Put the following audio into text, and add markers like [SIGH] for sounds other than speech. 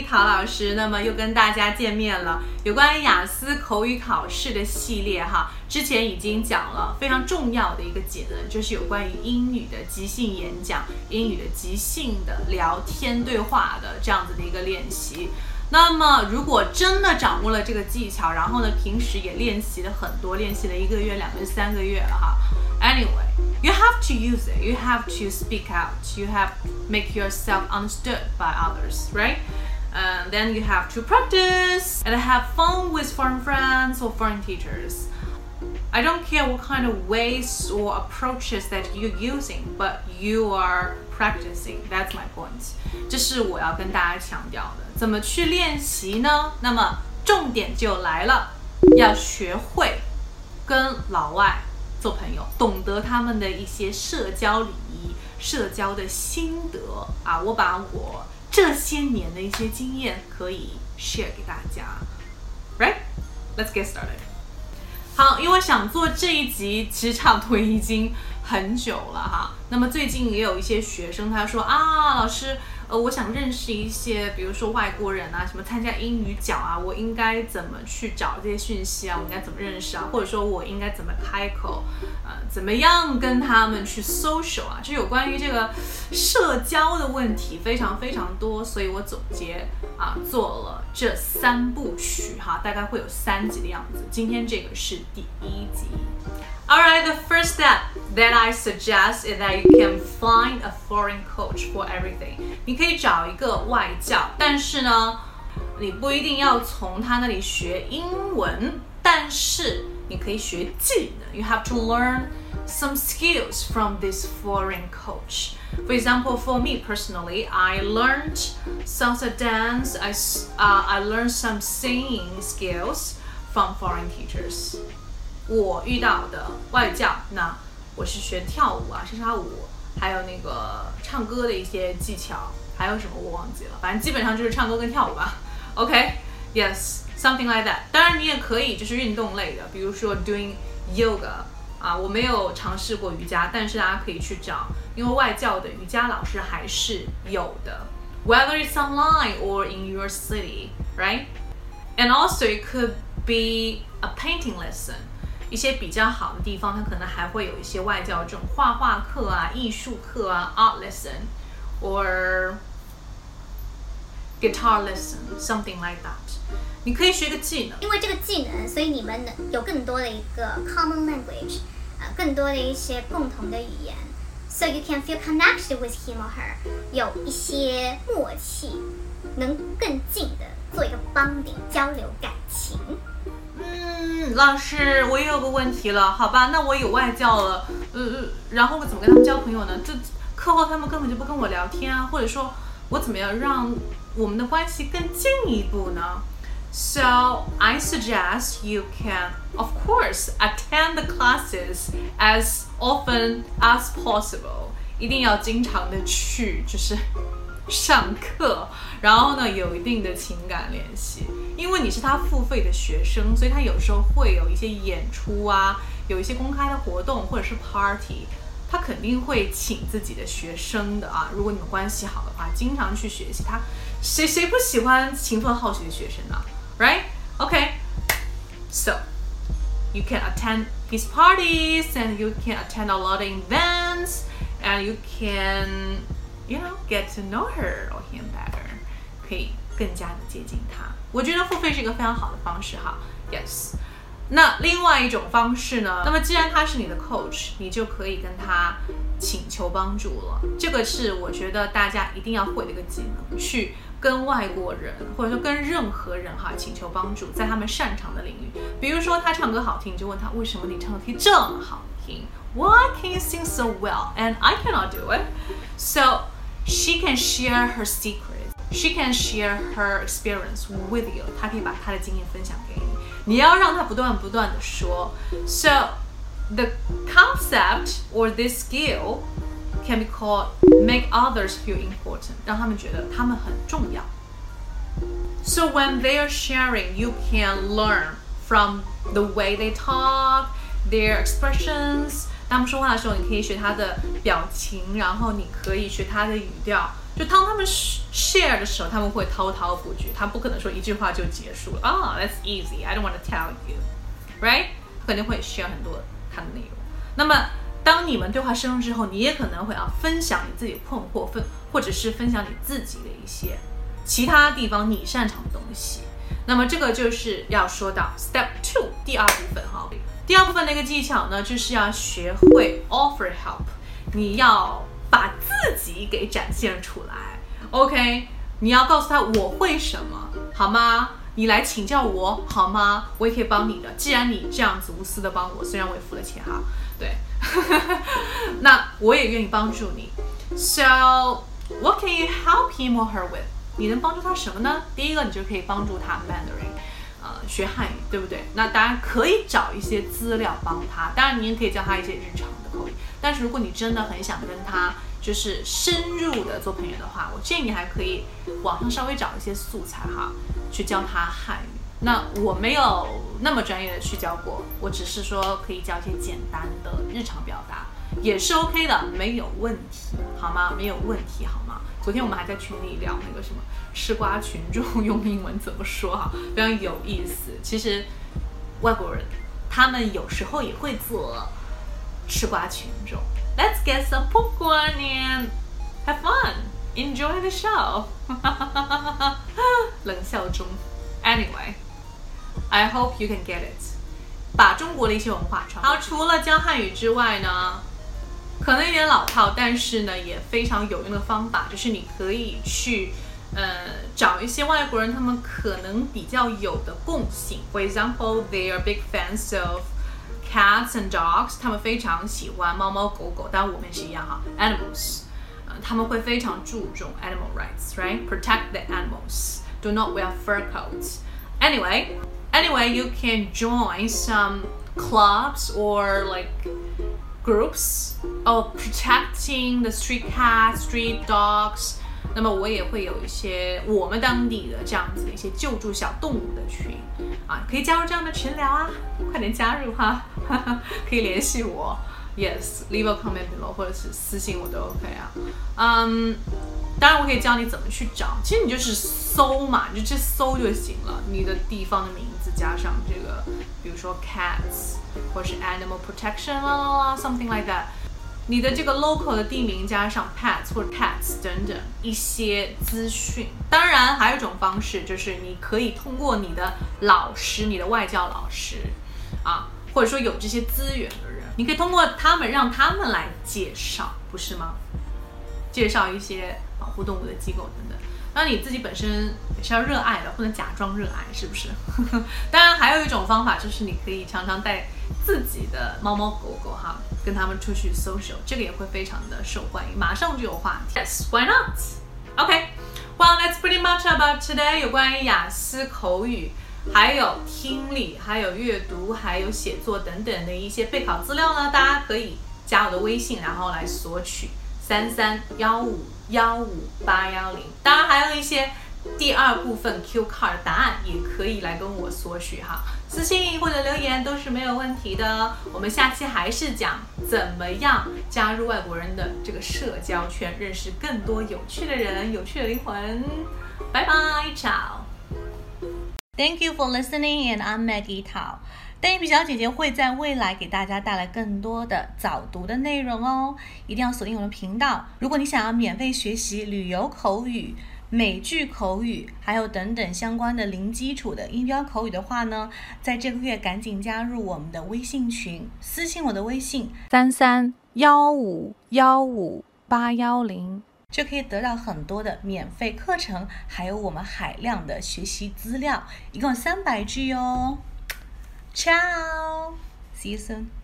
陶老师，那么又跟大家见面了。有关雅思口语考试的系列哈，之前已经讲了非常重要的一个技能，就是有关于英语的即兴演讲、英语的即兴的聊天对话的这样子的一个练习。那么如果真的掌握了这个技巧，然后呢，平时也练习了很多，练习了一个月、两个月、三个月了哈。Anyway, you have to use it. You have to speak out. You have make yourself understood by others, right? And then you have to practice and have fun with foreign friends or foreign teachers. I don't care what kind of ways or approaches that you're using, but you are practicing. That's my point. 这是我要跟大家强调的。怎么去练习呢？那么重点就来了，要学会跟老外。做朋友，懂得他们的一些社交礼仪、社交的心得啊！我把我 这些年的一些经验可以 share 给大家，right？Let's get started。好，因为想做这一集，其实差不多已经很久了哈。那么最近也有一些学生他说啊，老师。呃，我想认识一些，比如说外国人啊，什么参加英语角啊，我应该怎么去找这些讯息啊？我应该怎么认识啊？或者说我应该怎么开口？呃，怎么样跟他们去 social 啊？就有关于这个社交的问题非常非常多，所以我总结啊，做了这三部曲哈，大概会有三集的样子。今天这个是第一集。Alright, the first step that I suggest is that you can find a foreign coach for everything. 你可以找一个外教，但是呢，你不一定要从他那里学英文，但是你可以学技能。You have to learn some skills from this foreign coach. For example, for me personally, I learned salsa dance. I uh, I learned some singing skills from foreign teachers. 我遇到的外教，那我是学跳舞啊，莎莎舞，还有那个唱歌的一些技巧，还有什么我忘记了，反正基本上就是唱歌跟跳舞吧。OK，Yes，something like [LAUGHS] that。当然你也可以就是运动类的，比如说 doing yoga 啊，我没有尝试过瑜伽，但是大家可以去找，因为外教的瑜伽老师还是有的，whether it's online or in your city，right？And also it could be a painting lesson。 一些比较好的地方，它可能还会有一些外教这种画画课啊、艺术课啊 （art lesson）or guitar lesson，something like that。你可以学个技能，因为这个技能，所以你们有更多的一个 common language，呃，更多的一些共同的语言，so you can feel connected with him or her，有一些默契，能更近的做一个 bonding 交流感情。 老师，我也有个问题了，好吧，那我有外教了，呃，然后我怎么跟他们交朋友呢？这课后他们根本就不跟我聊天啊，或者说，我怎么样让我们的关系更进一步呢？So I suggest you can, of course, attend the classes as often as possible，一定要经常的去，就是上课。然后呢，有一定的情感联系，因为你是他付费的学生，所以他有时候会有一些演出啊，有一些公开的活动或者是 party，他肯定会请自己的学生的啊。如果你们关系好的话，经常去学习他，谁谁不喜欢勤奋好学的学生呢？Right? Okay. So you can attend his parties and you can attend a lot of events and you can, you know, get to know her or him better. 可以更加的接近他，我觉得付费是一个非常好的方式哈。Yes，那另外一种方式呢？那么既然他是你的 coach，你就可以跟他请求帮助了。这个是我觉得大家一定要会的一个技能，去跟外国人或者说跟任何人哈请求帮助，在他们擅长的领域。比如说他唱歌好听，你就问他为什么你唱歌可以这么好听？Why can you sing so well and I cannot do it? So she can share her secret. She can share her experience with you. 她可以把她的经验分享给你。你要让她不断不断的说。So the concept or this skill can be called make others feel important. 让他们觉得他们很重要。So when they are sharing, you can learn from the way they talk, their expressions. 当他们说话的时候，你可以学他的表情，然后你可以学他的语调。 就当他们 share 的时候，他们会滔滔不绝，他不可能说一句话就结束了。啊、that's easy. I don't want to tell you, right？肯定会 share 很多他的内容。那么当你们对话深入之后，你也可能会啊分享你自己困惑，分或者是分享你自己的一些其他地方你擅长的东西。那么这个就是要说到 step two 第二部分哈。第二部分的一个技巧呢，就是要学会 offer help，你要把自己给展现出来。OK，你要告诉他我会什么，好吗？你来请教我好吗？我也可以帮你的。既然你这样子无私的帮我，虽然我也付了钱哈，对，[LAUGHS] 那我也愿意帮助你。So what can you help him or her with？你能帮助他什么呢？第一个，你就可以帮助他 Mandarin，学汉语，对不对？那当然可以找一些资料帮他，当然你也可以教他一些日常的口语。但是如果你真的很想跟他就是深入的做朋友的话，我建议你还可以网上稍微找一些素材哈，去教他汉语。那我没有那么专业的去教过，我只是说可以教一些简单的日常表达，也是 OK 的，没有问题，好吗？没有问题，好吗？昨天我们还在群里聊那个什么吃瓜群众 [LAUGHS] 用英文怎么说哈，非常有意思。其实外国人他们有时候也会做吃瓜群众。Let's get some popcorn and have fun. Enjoy the show. [LAUGHS] 冷笑中。Anyway, I hope you can get it. 把中国的一些文化传。好，除了教汉语之外呢，可能有点老套，但是呢也非常有用的方法，就是你可以去呃找一些外国人，他们可能比较有的共性。For example, they are big fans of cats and dogs，他们非常喜欢猫猫狗狗，当然我们也是一样哈，animals，呃，他们会非常注重 animal rights，right？Protect the animals. Do not wear fur coats. Anyway, anyway, you can join some clubs or like groups of protecting the street cats, street dogs. 那么我也会有一些我们当地的这样子的一些救助小动物的群啊，可以加入这样的群聊啊，快点加入哈，[LAUGHS] 可以联系我，yes，leave a comment below 或者是私信我都 OK 啊，嗯，当然我可以教你怎么去找，其实你就是搜嘛，你就去搜就行了，你的地方的名字加上这个，比如说 cats 或者是 animal protection 啦啦啦，something like that。你的这个 local 的地名加上 pets 或者 cats 等等一些资讯。当然，还有一种方式就是你可以通过你的老师、你的外教老师啊，或者说有这些资源的人，你可以通过他们让他们来介绍，不是吗？介绍一些保护动物的机构等等。那你自己本身也是要热爱的，不能假装热爱，是不是？[LAUGHS] 当然，还有一种方法就是你可以常常带自己的猫猫狗狗哈，跟他们出去 social，这个也会非常的受欢迎，马上就有话题。Yes, why not? Okay, well that's pretty much about today 有关于雅思口语，还有听力，还有阅读，还有写作等等的一些备考资料呢，大家可以加我的微信，然后来索取。三三幺五幺五八幺零，当然还有一些第二部分 Q card 答案也可以来跟我索取哈，私信或者留言都是没有问题的。我们下期还是讲怎么样加入外国人的这个社交圈，认识更多有趣的人、有趣的灵魂。拜拜，ciao。Thank you for listening, and I'm Maggie Tao. 邓一皮小姐姐会在未来给大家带来更多的早读的内容哦，一定要锁定我的频道。如果你想要免费学习旅游口语、美剧口语，还有等等相关的零基础的音标口语的话呢，在这个月赶紧加入我们的微信群，私信我的微信三三幺五幺五八幺零，就可以得到很多的免费课程，还有我们海量的学习资料，一共三百句哦。Ciao! See you soon.